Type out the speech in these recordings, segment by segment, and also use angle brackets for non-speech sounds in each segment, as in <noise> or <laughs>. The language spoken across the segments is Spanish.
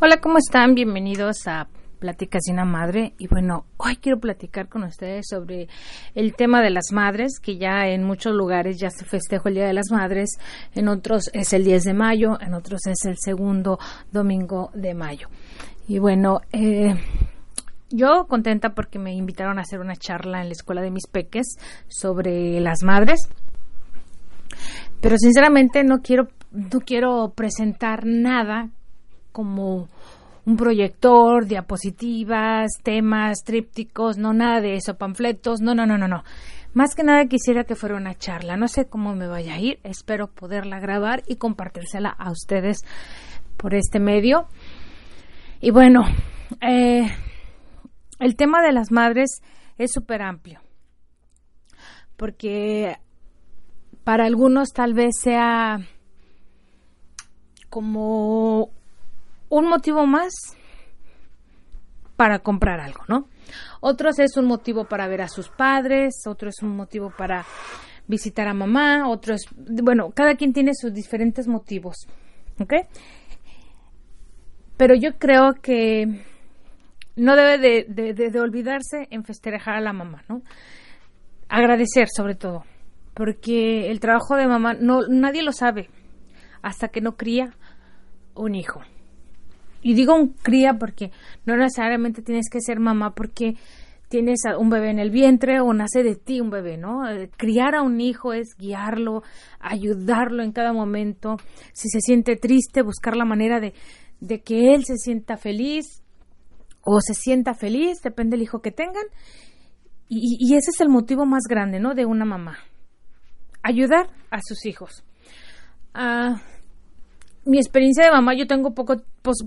Hola, ¿cómo están? Bienvenidos a Pláticas de una Madre. Y bueno, hoy quiero platicar con ustedes sobre el tema de las madres, que ya en muchos lugares ya se festejó el Día de las Madres, en otros es el 10 de mayo, en otros es el segundo domingo de mayo. Y bueno, eh, yo contenta porque me invitaron a hacer una charla en la escuela de mis peques sobre las madres. Pero sinceramente no quiero no quiero presentar nada como un proyector, diapositivas, temas, trípticos, no nada de eso, panfletos, no, no, no, no, no. Más que nada quisiera que fuera una charla. No sé cómo me vaya a ir, espero poderla grabar y compartírsela a ustedes por este medio. Y bueno, eh, el tema de las madres es súper amplio, porque para algunos tal vez sea como un motivo más para comprar algo, ¿no? Otros es un motivo para ver a sus padres, otro es un motivo para visitar a mamá, otro es, bueno, cada quien tiene sus diferentes motivos, ¿ok? Pero yo creo que no debe de, de, olvidarse en festejar a la mamá, ¿no? Agradecer sobre todo, porque el trabajo de mamá no nadie lo sabe hasta que no cría un hijo y digo un cría porque no necesariamente tienes que ser mamá porque tienes un bebé en el vientre o nace de ti un bebé, ¿no? Eh, criar a un hijo es guiarlo, ayudarlo en cada momento. Si se siente triste, buscar la manera de, de que él se sienta feliz o se sienta feliz, depende del hijo que tengan. Y, y ese es el motivo más grande, ¿no? De una mamá. Ayudar a sus hijos. Ah mi experiencia de mamá, yo tengo poco,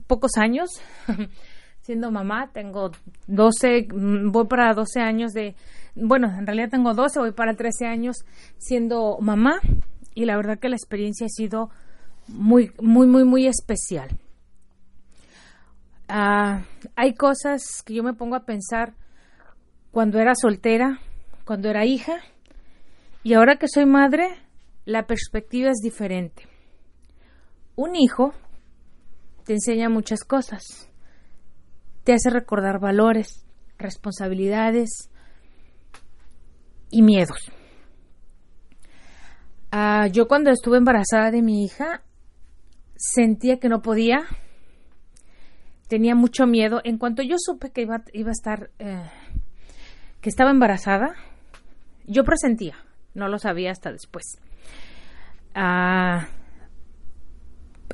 pocos años <laughs> siendo mamá, tengo 12, mm, voy para 12 años de, bueno, en realidad tengo 12, voy para 13 años siendo mamá y la verdad que la experiencia ha sido muy, muy, muy, muy especial. Ah, hay cosas que yo me pongo a pensar cuando era soltera, cuando era hija y ahora que soy madre, la perspectiva es diferente. Un hijo te enseña muchas cosas. Te hace recordar valores, responsabilidades y miedos. Ah, yo cuando estuve embarazada de mi hija sentía que no podía, tenía mucho miedo. En cuanto yo supe que iba, a estar, eh, que estaba embarazada, yo presentía, no lo sabía hasta después. Ah,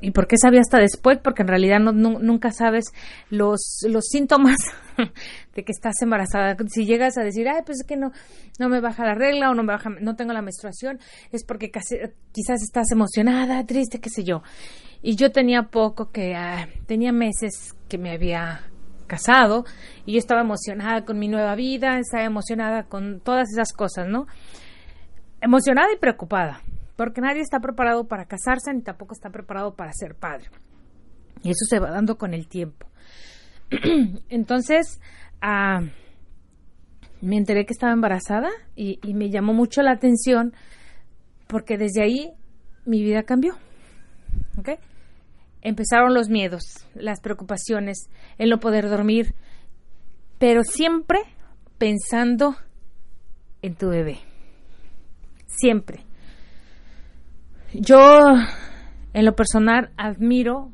¿Y por qué sabía hasta después? Porque en realidad no, nunca sabes los, los síntomas <laughs> de que estás embarazada. Si llegas a decir, ay, pues es que no, no me baja la regla o no me baja, no tengo la menstruación, es porque casi, quizás estás emocionada, triste, qué sé yo. Y yo tenía poco que, ah, tenía meses que me había casado y yo estaba emocionada con mi nueva vida, estaba emocionada con todas esas cosas, ¿no? Emocionada y preocupada porque nadie está preparado para casarse ni tampoco está preparado para ser padre. Y eso se va dando con el tiempo. <clears throat> Entonces, ah, me enteré que estaba embarazada y, me llamó mucho la atención porque desde ahí mi vida cambió. Empezaron los miedos, las preocupaciones, el no poder dormir, pero siempre pensando en tu bebé. Siempre. Yo, en lo personal, admiro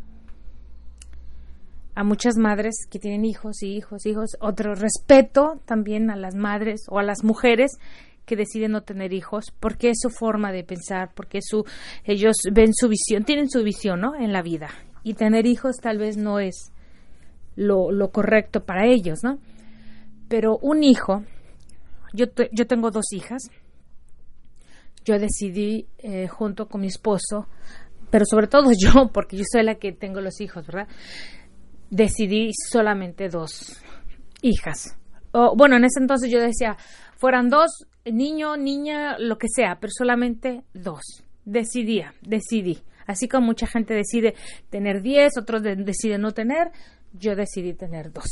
a muchas madres que tienen hijos y hijos, hijos. Otro respeto también a las madres o a las mujeres que deciden no tener hijos, porque es su forma de pensar, porque su, ellos ven su visión, tienen su visión, ¿no? En la vida. Y tener hijos tal vez no es lo, correcto para ellos, ¿no? Pero un hijo, yo, yo tengo dos hijas, yo decidí eh, junto con mi esposo, pero sobre todo <laughs> yo, porque yo soy la que tengo los hijos, ¿verdad? Decidí solamente dos hijas. Bueno, en ese entonces yo decía, fueran dos, niño, niña, lo que sea, pero solamente dos. Decidía, decidí. Así como mucha gente decide tener diez, otros deciden no tener, yo decidí tener dos.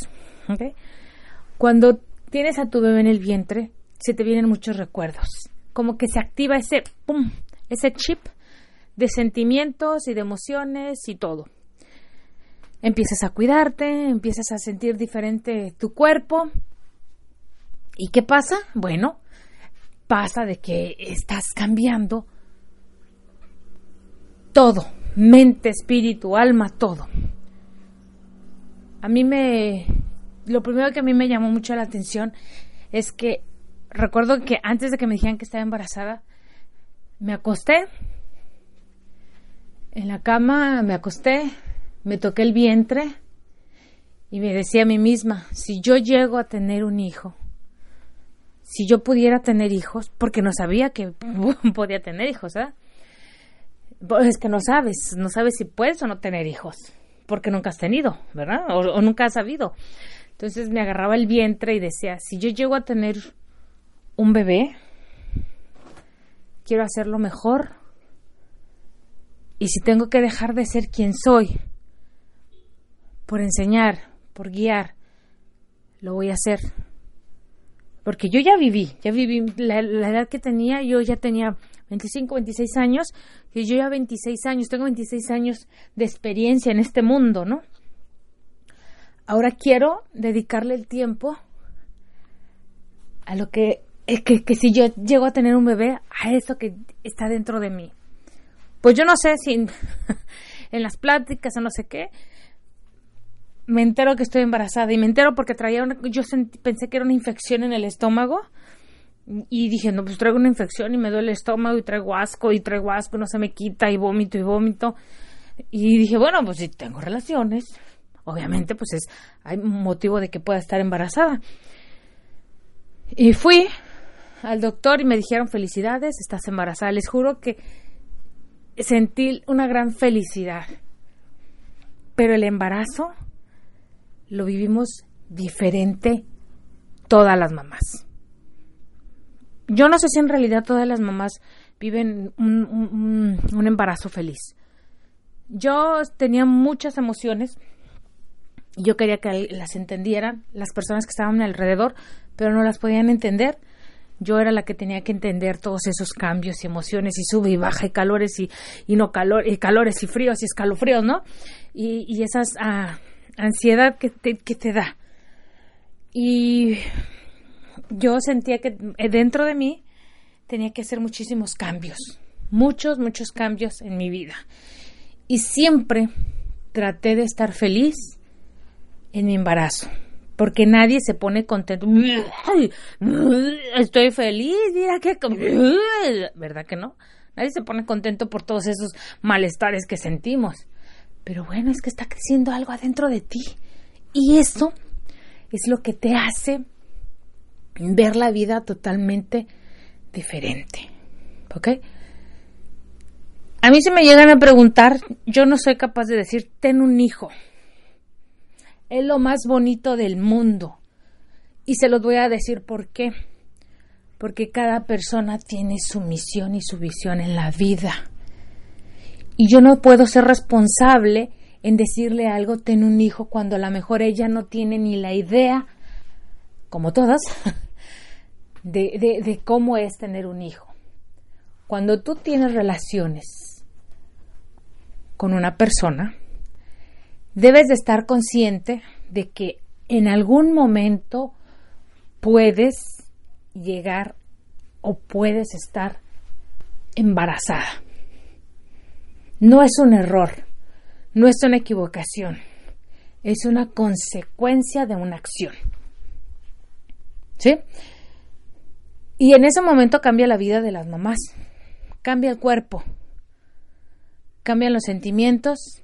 Cuando tienes a tu bebé en el vientre, se te vienen muchos recuerdos como que se activa ese, pum, ese chip de sentimientos y de emociones y todo. empiezas a cuidarte, empiezas a sentir diferente tu cuerpo. ¿Y qué pasa? Bueno, pasa de que estás cambiando todo, mente, espíritu, alma, todo. A mí me, lo primero que a mí me llamó mucho la atención es que recuerdo que antes de que me dijeran que estaba embarazada, me acosté en la cama, me acosté, me toqué el vientre y me decía a mí misma, si yo llego a tener un hijo, si yo pudiera tener hijos, porque no sabía que <laughs> podía tener hijos, ¿eh? Pues es que no sabes, no sabes si puedes o no tener hijos, porque nunca has tenido, ¿verdad? O, nunca has sabido. Entonces me agarraba el vientre y decía, si yo llego a tener un bebé, quiero hacerlo mejor. Y si tengo que dejar de ser quien soy, por enseñar, por guiar, lo voy a hacer. Porque yo ya viví, ya viví la, edad que tenía, yo ya tenía 25, 26 años, y yo ya 26 años, tengo 26 años de experiencia en este mundo, ¿no? Ahora quiero dedicarle el tiempo a lo que, que, que si yo llego a tener un bebé, a eso que está dentro de mí. Pues yo no sé si en, <laughs> las pláticas o no sé qué, me entero que estoy embarazada y me entero porque traía una, yo pensé que era una infección en el estómago y dije, no, pues traigo una infección y me duele el estómago y traigo asco y traigo asco, no se me quita y vómito y vómito. Y dije, bueno, pues si tengo relaciones, obviamente pues es, hay motivo de que pueda estar embarazada. Y fui al doctor y me dijeron, felicidades, estás embarazada. Les juro que sentí una gran felicidad. Pero el embarazo lo vivimos diferente todas las mamás. Yo no sé si en realidad todas las mamás viven un, embarazo feliz. Yo tenía muchas emociones. Yo quería que las entendieran las personas que estaban alrededor, pero no las podían entender. Yo era la que tenía que entender todos esos cambios y emociones y sube y baja y calores y, no calor, y calores y fríos y escalofríos, ¿no? Y, y esa ah, ansiedad que que te da. Y yo sentía que eh, dentro de mí tenía que hacer muchísimos cambios, muchos, muchos cambios en mi vida. Y siempre traté de estar feliz en mi embarazo, porque nadie se pone contento. Estoy feliz, mira qué... ¿Verdad que no? Nadie se pone contento por todos esos malestares que sentimos. Pero bueno, es que está creciendo algo adentro de ti. Y eso es lo que te hace ver la vida totalmente diferente. ¿Ok? A mí se me llegan a preguntar, yo no soy capaz de decir, ten un hijo. Es lo más bonito del mundo. Y se los voy a decir por qué. Porque cada persona tiene su misión y su visión en la vida. Y yo no puedo ser responsable en decirle algo, ten un hijo, cuando a lo mejor ella no tiene ni la idea, como todas, <laughs> de, cómo es tener un hijo. Cuando tú tienes relaciones con una persona, debes de estar consciente de que en algún momento puedes llegar o puedes estar embarazada. No es un error, no es una equivocación, es una consecuencia de una acción. ¿Sí? Y en ese momento cambia la vida de las mamás, cambia el cuerpo, cambian los sentimientos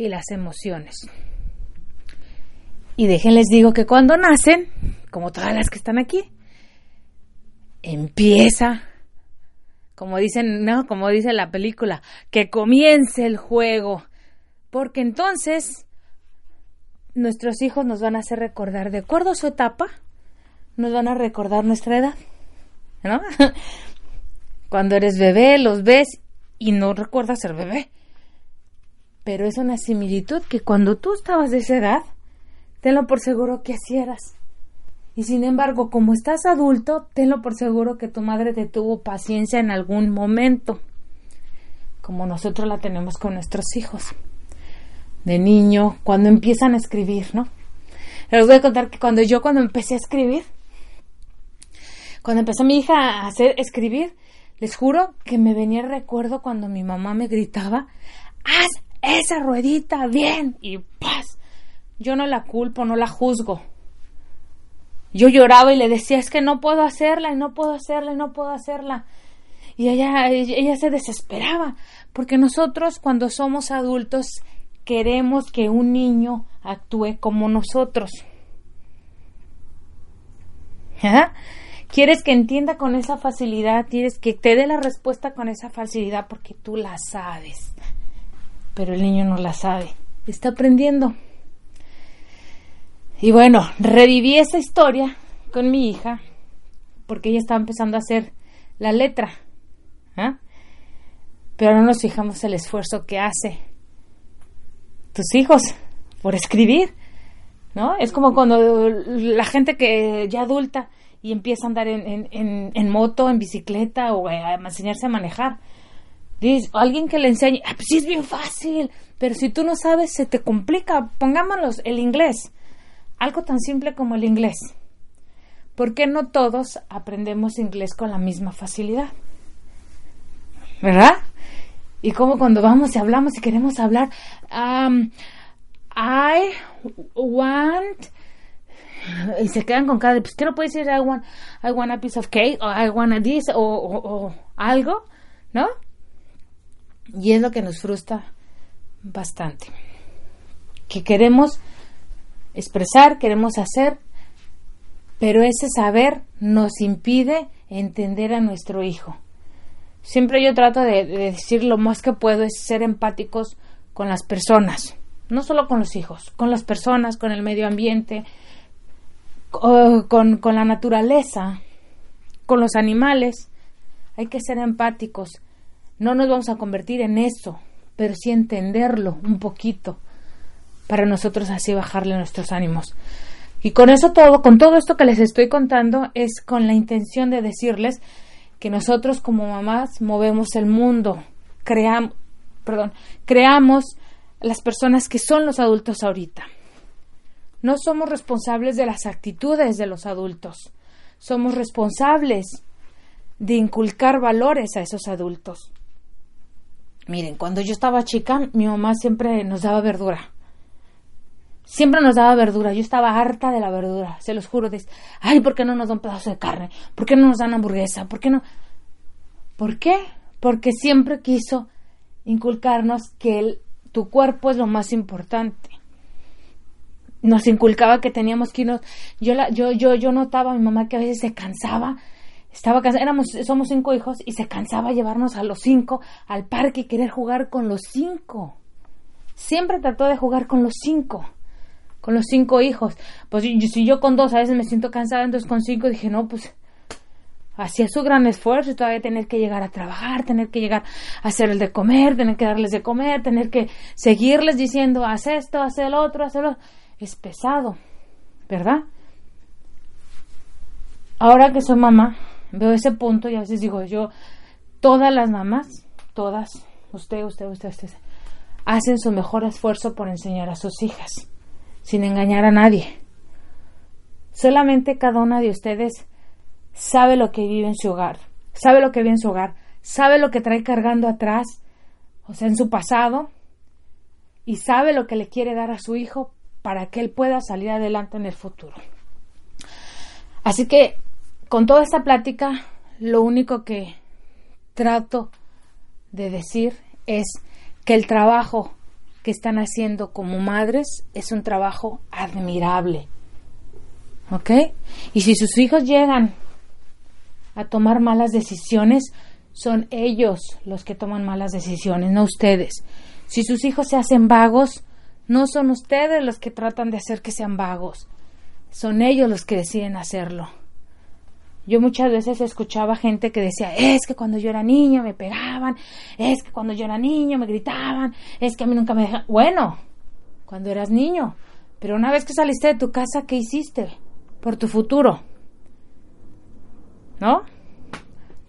y las emociones. Y déjenles digo que cuando nacen, como todas las que están aquí, empieza, como dicen, no, como dice la película, que comience el juego, porque entonces nuestros hijos nos van a hacer recordar, de acuerdo a su etapa, nos van a recordar nuestra edad. ¿no? <laughs> Cuando eres bebé, los ves y no recuerdas ser bebé. Pero es una similitud que cuando tú estabas de esa edad, tenlo por seguro que así eras. Y sin embargo, como estás adulto, tenlo por seguro que tu madre te tuvo paciencia en algún momento, como nosotros la tenemos con nuestros hijos. de niño, cuando empiezan a escribir, ¿no? Les voy a contar que cuando yo cuando empecé a escribir, cuando empezó mi hija a hacer escribir, les juro que me venía el recuerdo cuando mi mamá me gritaba, haz esa ruedita bien y paz. Yo no la culpo, no la juzgo. Yo lloraba y le decía, es que no puedo hacerla y no puedo hacerla y no puedo hacerla. Y ella, ella se desesperaba, porque nosotros cuando somos adultos queremos que un niño actúe como nosotros. ¿Ah? Quieres que entienda con esa facilidad, quieres que te dé la respuesta con esa facilidad porque tú la sabes. Pero el niño no la sabe, está aprendiendo. Y bueno, reviví esa historia con mi hija porque ella estaba empezando a hacer la letra. ¿ah? Pero no nos fijamos el esfuerzo que hace tus hijos por escribir. ¿No? Es como cuando la gente que ya adulta y empieza a andar en, en, en, moto, en bicicleta o a enseñarse a manejar. Dice, alguien que le enseñe, ah, pues sí es bien fácil, pero si tú no sabes se te complica. Pongámoslos el inglés, algo tan simple como el inglés. ¿Por qué no todos aprendemos inglés con la misma facilidad? ¿Verdad? Y como cuando vamos y hablamos y queremos hablar, um, I want y se quedan con cada pues ¿qué no puede decir I want, I want a piece of cake o I want a this o, o, algo ¿no? Y es lo que nos frustra bastante que queremos expresar queremos hacer pero ese saber nos impide entender a nuestro hijo siempre yo trato de, de decir lo más que puedo es ser empáticos con las personas no solo con los hijos, con las personas, con el medio ambiente, con, con la naturaleza, con los animales. Hay que ser empáticos. No nos vamos a convertir en eso, pero sí entenderlo un poquito para nosotros así bajarle nuestros ánimos. Y con eso todo, con todo esto que les estoy contando, es con la intención de decirles que nosotros como mamás movemos el mundo, creamos, perdón, creamos las personas que son los adultos ahorita. No somos responsables de las actitudes de los adultos. Somos responsables de inculcar valores a esos adultos. Miren, cuando yo estaba chica, mi mamá siempre nos daba verdura. Siempre nos daba verdura. Yo estaba harta de la verdura, se los juro. De, Ay, ¿por qué no nos dan pedazo de carne? ¿Por qué no nos dan hamburguesa? ¿Por qué no? ¿Por qué? Porque siempre quiso inculcarnos que tu cuerpo es lo más importante nos inculcaba que teníamos que irnos. Yo, la, yo, yo, yo notaba a mi mamá que a veces se cansaba. Estaba cansada, éramos, somos cinco hijos y se cansaba llevarnos a los cinco al parque y querer jugar con los cinco. Siempre trató de jugar con los cinco, con los cinco hijos. Pues si yo con dos a veces me siento cansada, entonces con cinco dije, no, pues hacía su gran esfuerzo y todavía tener que llegar a trabajar, tener que llegar a hacer el de comer, tener que darles de comer, tener que seguirles diciendo, haz esto, haz el otro, haz el otro es pesado, ¿verdad? Ahora que soy mamá, veo ese punto y a veces digo yo, todas las mamás, todas, usted, usted, usted, usted, hacen su mejor esfuerzo por enseñar a sus hijas, sin engañar a nadie. Solamente cada una de ustedes sabe lo que vive en su hogar, sabe lo que vive en su hogar, sabe lo que trae cargando atrás, o sea, en su pasado, y sabe lo que le quiere dar a su hijo para que él pueda salir adelante en el futuro. Así que con toda esta plática, lo único que trato de decir es que el trabajo que están haciendo como madres es un trabajo admirable. ¿Ok? Y si sus hijos llegan a tomar malas decisiones, son ellos los que toman malas decisiones, no ustedes. Si sus hijos se hacen vagos, no son ustedes los que tratan de hacer que sean vagos, son ellos los que deciden hacerlo. Yo muchas veces escuchaba gente que decía, es que cuando yo era niño me pegaban, es que cuando yo era niño me gritaban, es que a mí nunca me dejaban. Bueno, cuando eras niño, pero una vez que saliste de tu casa, ¿qué hiciste? Por tu futuro. ¿No?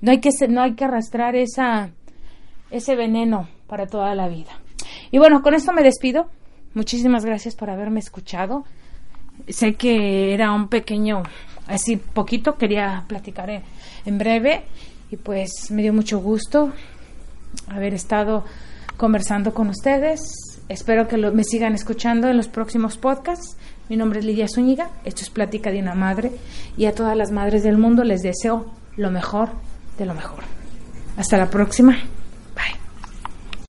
No hay que, no hay que arrastrar esa, ese veneno para toda la vida. Y bueno, con esto me despido Muchísimas gracias por haberme escuchado. Sé que era un pequeño, así poquito, quería platicar en, breve y pues me dio mucho gusto haber estado conversando con ustedes. Espero que me sigan escuchando en los próximos podcasts. Mi nombre es Lidia Zúñiga, esto es Plática de una Madre y a todas las madres del mundo les deseo lo mejor de lo mejor. Hasta la próxima.